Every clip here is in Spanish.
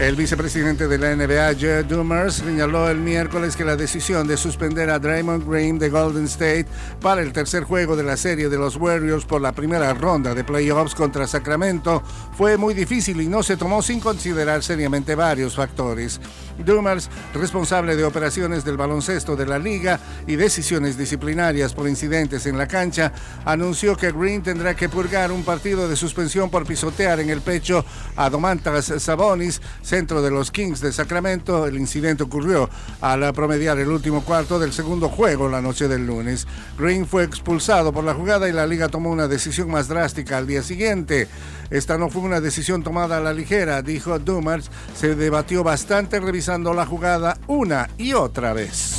El vicepresidente de la NBA, Jed Dumers, señaló el miércoles que la decisión de suspender a Draymond Green de Golden State para el tercer juego de la serie de los Warriors por la primera ronda de playoffs contra Sacramento fue muy difícil y no se tomó sin considerar seriamente varios factores. Dumers, responsable de operaciones del baloncesto de la liga y decisiones disciplinarias por incidentes en la cancha, anunció que Green tendrá que purgar un partido de suspensión por pisotear en el pecho a Domantas Sabonis, centro de los Kings de Sacramento. El incidente ocurrió al promediar el último cuarto del segundo juego la noche del lunes. Green fue expulsado por la jugada y la liga tomó una decisión más drástica al día siguiente. Esta no fue una decisión tomada a la ligera, dijo Dumars. Se debatió bastante revisando la jugada una y otra vez.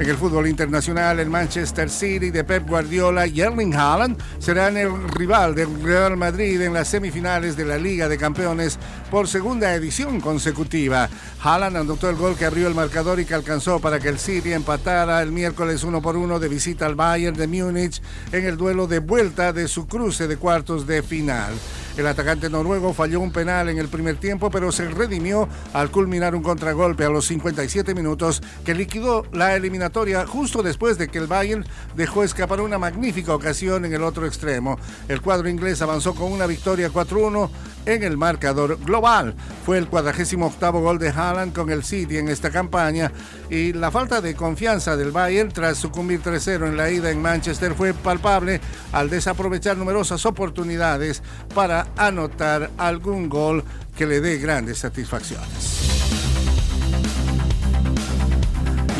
En el fútbol internacional, el Manchester City de Pep Guardiola y Erling Haaland serán el rival del Real Madrid en las semifinales de la Liga de Campeones por segunda edición consecutiva. Haaland anotó el gol que abrió el marcador y que alcanzó para que el City empatara el miércoles 1 por 1 de visita al Bayern de Múnich en el duelo de vuelta de su cruce de cuartos de final. El atacante noruego falló un penal en el primer tiempo, pero se redimió al culminar un contragolpe a los 57 minutos que liquidó la eliminatoria justo después de que el Bayern dejó escapar una magnífica ocasión en el otro extremo. El cuadro inglés avanzó con una victoria 4-1 en el marcador global. Fue el 48 octavo gol de Haaland con el City en esta campaña y la falta de confianza del Bayern tras sucumbir 3-0 en la ida en Manchester fue palpable al desaprovechar numerosas oportunidades para anotar algún gol que le dé grandes satisfacciones.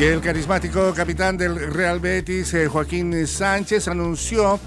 Y el carismático capitán del Real Betis, eh, Joaquín Sánchez, anunció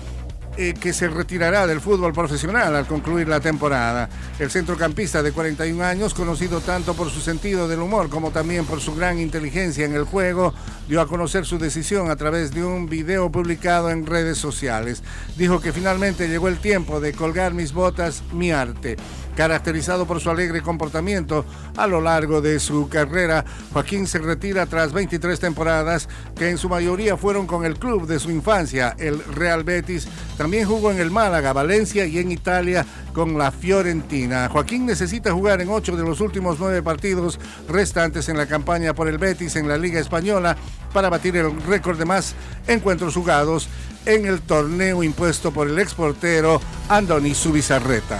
eh, que se retirará del fútbol profesional al concluir la temporada. El centrocampista de 41 años, conocido tanto por su sentido del humor como también por su gran inteligencia en el juego, dio a conocer su decisión a través de un video publicado en redes sociales. Dijo que finalmente llegó el tiempo de colgar mis botas, mi arte. Caracterizado por su alegre comportamiento a lo largo de su carrera, Joaquín se retira tras 23 temporadas que en su mayoría fueron con el club de su infancia, el Real Betis. También jugó en el Málaga, Valencia y en Italia con la Fiorentina. Joaquín necesita jugar en ocho de los últimos nueve partidos restantes en la campaña por el Betis en la Liga Española para batir el récord de más encuentros jugados en el torneo impuesto por el exportero Andoni Subizarreta.